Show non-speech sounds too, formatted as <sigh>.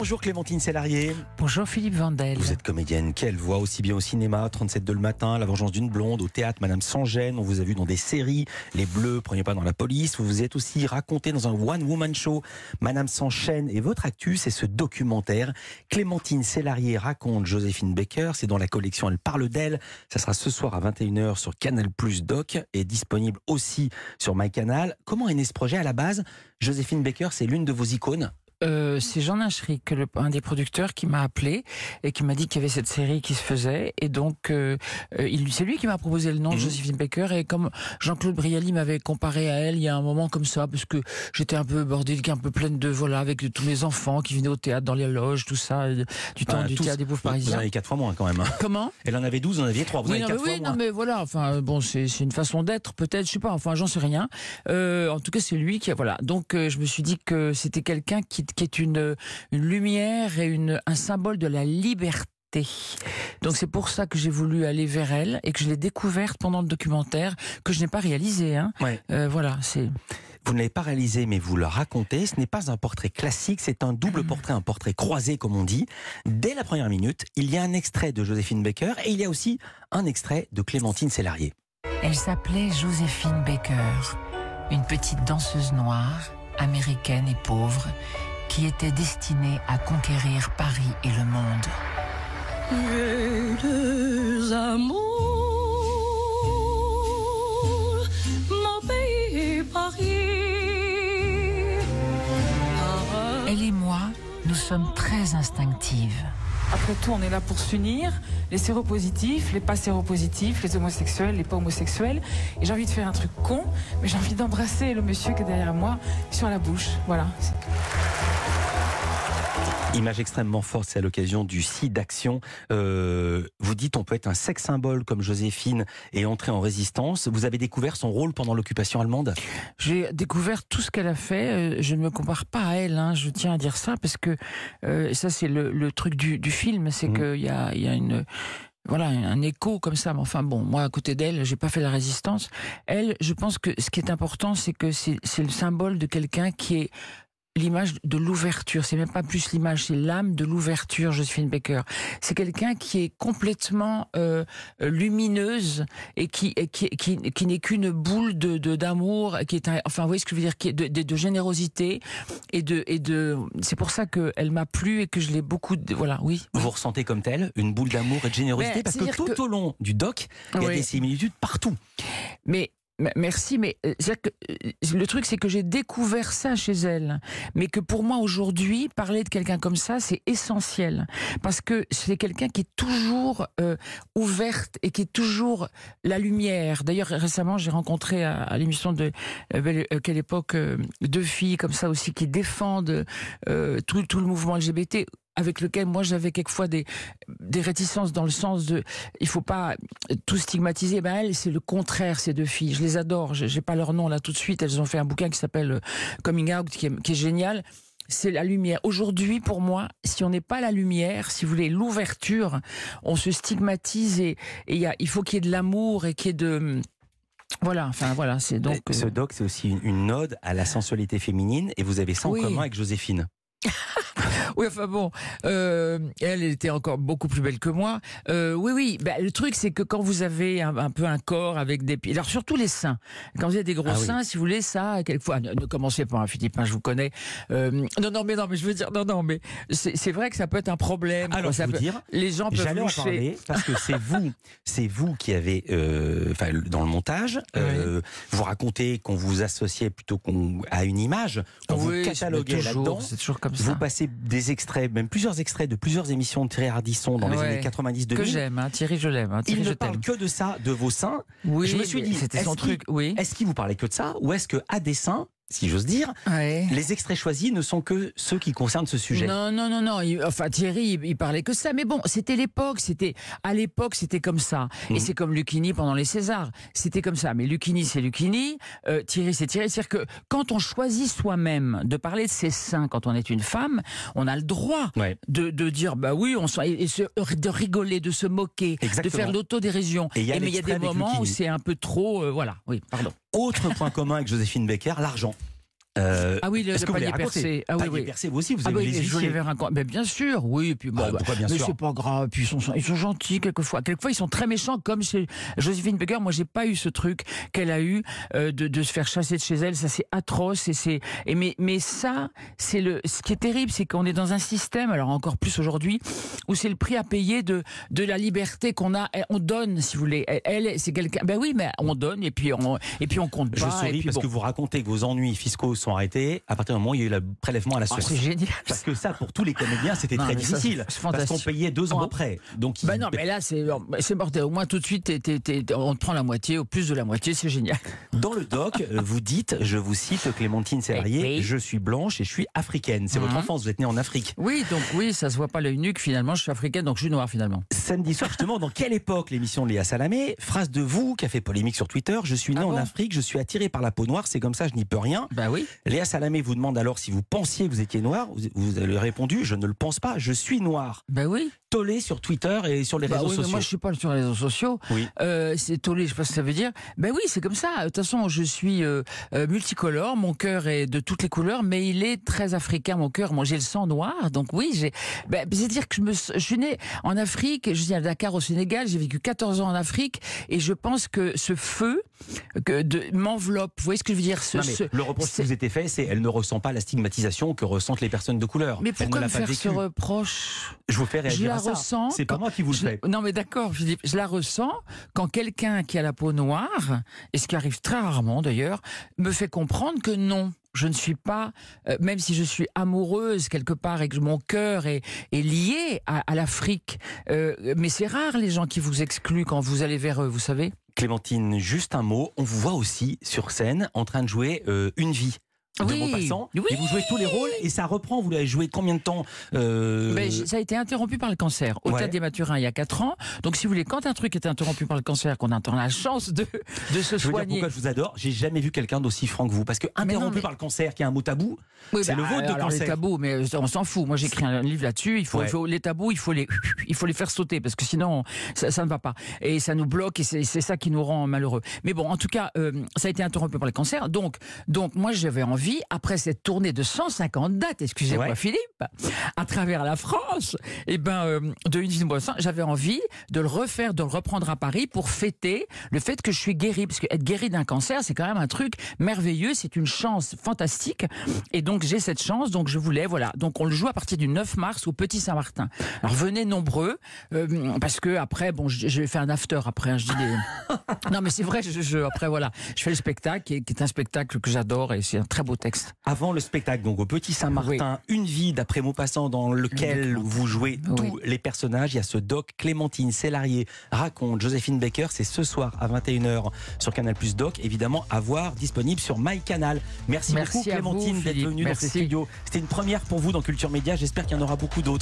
Bonjour Clémentine Sélarié. Bonjour Philippe Vandel. Vous êtes comédienne, quelle voix aussi bien au cinéma, 37 de le matin, La vengeance d'une blonde, au théâtre Madame sans gêne, on vous a vu dans des séries, Les Bleus, Prenez pas dans la police, vous vous êtes aussi raconté dans un one-woman show, Madame sans chaîne, et votre actu, c'est ce documentaire. Clémentine Sélarié raconte Joséphine Baker, c'est dans la collection Elle parle d'elle, ça sera ce soir à 21h sur Canal Plus Doc, et disponible aussi sur MyCanal. Comment est né ce projet? À la base Joséphine Baker, c'est l'une de vos icônes euh, c'est Jean Nachric, un des producteurs, qui m'a appelé et qui m'a dit qu'il y avait cette série qui se faisait. Et donc, euh, euh c'est lui qui m'a proposé le nom de mhm. Joséphine Baker. Et comme Jean-Claude Brialy m'avait comparé à elle, il y a un moment comme ça, parce que j'étais un peu bordélique, un peu pleine de voilà, avec tous mes enfants qui venaient au théâtre, dans les loges, tout ça, euh, du temps du théâtre des pauvres parisiens. Vous en avez quatre fois moins quand même. Hein. Comment? Elle en avait 12, vous en aviez trois. Vous oui, avez non, oui, non, mais voilà. Enfin, bon, c'est une façon d'être, peut-être. Je sais pas. Enfin, j'en sais rien. Euh, en tout cas, c'est lui qui a voilà. Donc, je me suis dit que c'était quelqu'un qui, qui est une une lumière et une, un symbole de la liberté. Donc c'est pour ça que j'ai voulu aller vers elle et que je l'ai découverte pendant le documentaire que je n'ai pas réalisé. Hein. Euh, voilà, c'est. Vous ne l'avez pas réalisé, mais vous le racontez. Ce n'est pas un portrait classique, c'est un double portrait, un portrait croisé, comme on dit. Dès la première minute, il y a un extrait de Joséphine Baker et il y a aussi un extrait de Clémentine Sélarié. Elle s'appelait Joséphine Baker, une petite danseuse noire, américaine et pauvre, qui était destiné à conquérir Paris et le monde. amours, mon pays Paris. Elle et moi, nous sommes très instinctives. Après tout, on est là pour s'unir, les séropositifs, les pas séropositifs, les homosexuels, les pas homosexuels. Et j'ai envie de faire un truc con, mais j'ai envie d'embrasser le monsieur qui est derrière moi sur la bouche. Voilà. Image extrêmement forte, c'est à l'occasion du site d'action. Euh, vous dites on peut être un sex symbole comme Joséphine et entrer en résistance. Vous avez découvert son rôle pendant l'occupation allemande? J'ai découvert tout ce qu'elle a fait. Euh, je ne me compare pas à elle, hein, je tiens à dire ça, parce que euh, ça c'est le, truc du, film, c'est mmh. qu'il y a, y a une voilà un écho comme ça mais enfin bon moi à côté d'elle j'ai pas fait la résistance elle je pense que ce qui est important c'est que c'est le symbole de quelqu'un qui est l'image de l'ouverture. C'est même pas plus l'image, c'est l'âme de l'ouverture, Josephine Baker. C'est quelqu'un qui est complètement euh, lumineuse et qui, qui, qui, n'est qu'une boule de d'amour, qui est enfin, vous voyez ce que je veux dire, qui est de, de, générosité et de et de. C'est pour ça qu'elle m'a plu et que je l'ai beaucoup. voilà, oui. Vous ressentez comme telle une boule d'amour et de générosité parce que tout au long du doc, il y a des similitudes partout. Mais Merci, mais euh, euh, le truc, c'est que j'ai découvert ça chez elle. Mais que pour moi, aujourd'hui, parler de quelqu'un comme ça, c'est essentiel. Parce que c'est quelqu'un qui est toujours euh, ouverte et qui est toujours la lumière. D'ailleurs, récemment, j'ai rencontré à, l'émission de Quelle époque deux filles comme ça aussi qui défendent tout, tout le mouvement LGBT avec lequel moi j'avais quelquefois des, des réticences dans le sens de il faut pas tout stigmatiser. Ben elles, c'est le contraire, ces deux filles. Je les adore. J'ai pas leur nom là tout de suite. Elles ont fait un bouquin qui s'appelle euh, Coming Out, qui est, qui est génial c'est la lumière. Aujourd'hui, pour moi, si on n'est pas la lumière, si vous voulez, l'ouverture, on se stigmatise et, il faut qu'il y ait de l'amour et qu'il y ait de... Voilà, enfin voilà, c'est donc. Ce euh, doc, c'est aussi une, ode à la sensualité féminine, et vous avez ça en commun avec Joséphine. <laughs> oui, enfin bon, euh, elle était encore beaucoup plus belle que moi. Euh, oui, oui. Ben, le truc, c'est que quand vous avez un, peu un corps avec des pieds, alors surtout les seins. Quand vous avez des gros ah seins, si vous voulez, ça, quelquefois, ne, commencez pas, hein, Philippe, hein, je vous connais. Euh, non, non, mais non, mais je veux dire, non, non, mais c'est vrai que ça peut être un problème. Alors, ça vous dire, les gens peuvent en parler parce que c'est vous, <laughs> c'est vous qui avez, enfin, dans le montage, vous racontez qu'on vous associait plutôt qu'on à une image, qu'on vous cataloguait là-dedans. C'est toujours comme ça. Vous passez des extraits, même plusieurs extraits de plusieurs émissions de Thierry Ardisson dans les années 90-2000. Que j'aime, hein, Thierry, je l'aime. Hein, il ne parle que de ça, de vos seins. Oui, je me suis dit, c'était son truc. Oui. Est-ce qu'il vous parlait que de ça, ou est-ce que à dessein, si j'ose dire. Les extraits choisis ne sont que ceux qui concernent ce sujet. Non, non, non, non. enfin, Thierry, il, parlait que ça. Mais bon, c'était l'époque. C'était à l'époque, c'était comme ça. Et mhm. c'est comme Lucchini pendant les Césars. C'était comme ça. Mais Lucchini, c'est Lucchini. Euh, Thierry, c'est Thierry. C'est-à-dire que quand on choisit soi-même de parler de ses seins quand on est une femme, on a le droit de, de, dire bah oui, on et, de rigoler, de se moquer, de faire l'autodérision. Et, mais il y a des moments où c'est un peu trop. Euh, voilà. Oui, pardon. Autre point commun avec Joséphine Becker, l'argent. Euh, Ah oui, le, le panier percé. Ah oui, Panier oui. percé, vous aussi, vous Ah avez oui, les je. Mais bien sûr, oui. Et puis bon, Ah, bah, pourquoi bien mais c'est pas grave. Puis ils sont, ils sont gentils quelquefois. Quelquefois ils sont très méchants, comme chez Joséphine Baker. Moi, j'ai pas eu ce truc qu'elle a eu euh, de, de se faire chasser de chez elle. Ça, c'est atroce. Et c'est. Et mais, mais ça, c'est le. Ce qui est terrible, c'est qu'on est dans un système, alors encore plus aujourd'hui, où c'est le prix à payer de de la liberté qu'on a. Et On donne, si vous voulez. Elle, c'est quelqu'un. Ben oui, mais on donne et puis on et puis on compte Je pas. et souris puis parce bon. que vous racontez que vos ennuis fiscaux sont arrêtés à partir du moment où il y a eu le prélèvement à la Ah, source. c'est génial. Parce que ça, pour tous les comédiens, c'était très ça, difficile. c'est parce qu'on payait deux ans Ah bon après. Donc, Bah il- non, mais là, c'est c'est mortel. Au moins, tout de suite, on te prend la moitié, ou plus de la moitié, c'est génial. Dans le doc, euh, vous dites, je vous cite Clémentine Serrier, Oui. je suis blanche et je suis africaine. C'est votre Mhm. enfance, vous êtes née en Afrique. Oui, donc oui, ça se voit pas l'œil nuque, finalement. Je suis africaine, donc je suis noire, finalement. Samedi soir, justement, dans quelle époque l'émission de Léa Salamé? Phrase de vous qui a fait polémique sur Twitter Je suis née Ah en bon Afrique, je suis attirée par la peau noire, c'est comme ça, je n'y peux rien. Bah oui. Léa Salamé vous demande alors si vous pensiez que vous étiez noir. Vous, vous avez répondu Je ne le pense pas, je suis noir. Bah oui. Tollé sur Twitter et sur les Bah réseaux oui, sociaux. moi, je suis pas sur les réseaux sociaux. Oui. Euh, c'est tollé, je sais pas ce que ça veut dire. Ben oui, c'est comme ça. De toute façon, je suis euh, euh, multicolore. Mon cœur est de toutes les couleurs, mais il est très africain. Mon cœur, moi, j'ai le sang noir. Donc oui, j'ai. Ben, c'est-à-dire que je me, je suis né en Afrique. Je suis à Dakar au Sénégal. J'ai vécu 14 ans en Afrique, et je pense que ce feu que de m'enveloppe. Vous voyez ce que je veux dire? Ce, Non, mais ce- le reproche qui vous était fait, c'est elle ne ressent pas la stigmatisation que ressentent les personnes de couleur. Mais pourquoi me faire ce reproche? Je vous fais réagir ça. ressens. C'est pas moi qui vous le je- fais. Non, mais d'accord, je, je la ressens quand quelqu'un qui a la peau noire, et ce qui arrive très rarement d'ailleurs, me fait comprendre que non. Je ne suis pas, euh, même si je suis amoureuse quelque part et que mon cœur est, est lié à, à l'Afrique, euh, mais c'est rare les gens qui vous excluent quand vous allez vers eux, vous savez. Clémentine, juste un mot. On vous voit aussi sur scène en train de jouer euh, une vie. De Oui, Maupassant. oui. Et vous jouez tous les rôles et ça reprend. Vous l'avez joué combien de temps euh, Ben, ça a été interrompu par le cancer au Ouais. Théâtre des Mathurins il y a 4 ans. Donc si vous voulez, quand un truc est interrompu par le cancer, qu'on a la chance de, de se Je veux dire soigner. pourquoi je vous adore. J'ai jamais vu quelqu'un d'aussi franc que vous. Parce que non, interrompu mais- par le cancer, qui est un mot tabou, Oui, c'est bah, le vôtre de alors les cancer. tabous, mais euh, on s'en fout. Moi, j'ai écrit un livre là-dessus. Il faut, Ouais. il faut- les tabous, il faut les, il faut les faire sauter parce que sinon, ça, ça ne va pas. Et ça nous bloque et c'est c'est ça qui nous rend malheureux. Mais bon, en tout cas, euh, ça a été interrompu par le cancer. Donc, donc moi, j'avais envie, après cette tournée de 150 dates, excusez-moi, Ouais. Philippe, à travers la France, et ben, euh, de une j'avais envie de le refaire, de le reprendre à Paris pour fêter le fait que je suis guéri. Parce que être guéri d'un cancer, c'est quand même un truc merveilleux. C'est une chance fantastique. Et donc, j'ai cette chance. Donc, je voulais, voilà. Donc, on le joue à partir du 9 mars au Petit Saint-Martin. Alors, venez nombreux, euh, parce que après, bon, je, je vais faire un after après. hein, je dis des... <laughs> non, mais c'est vrai. Je, je- après, voilà, je fais le spectacle, qui est, qui est un spectacle que j'adore et c'est un très beau texte. Avant le spectacle, donc au Petit Saint-Martin, une vie d'après Maupassant dans lequel vous jouez Oui. tous les personnages. Il y a ce doc Clémentine Célarier raconte Joséphine Baker. C'est ce soir à 21h sur Canal Plus Doc. Évidemment, à voir disponible sur MyCanal. Merci, Merci beaucoup Clémentine d'être venue dans ces studios. C'était une première pour vous dans Culture Média. J'espère qu'il y en aura beaucoup d'autres.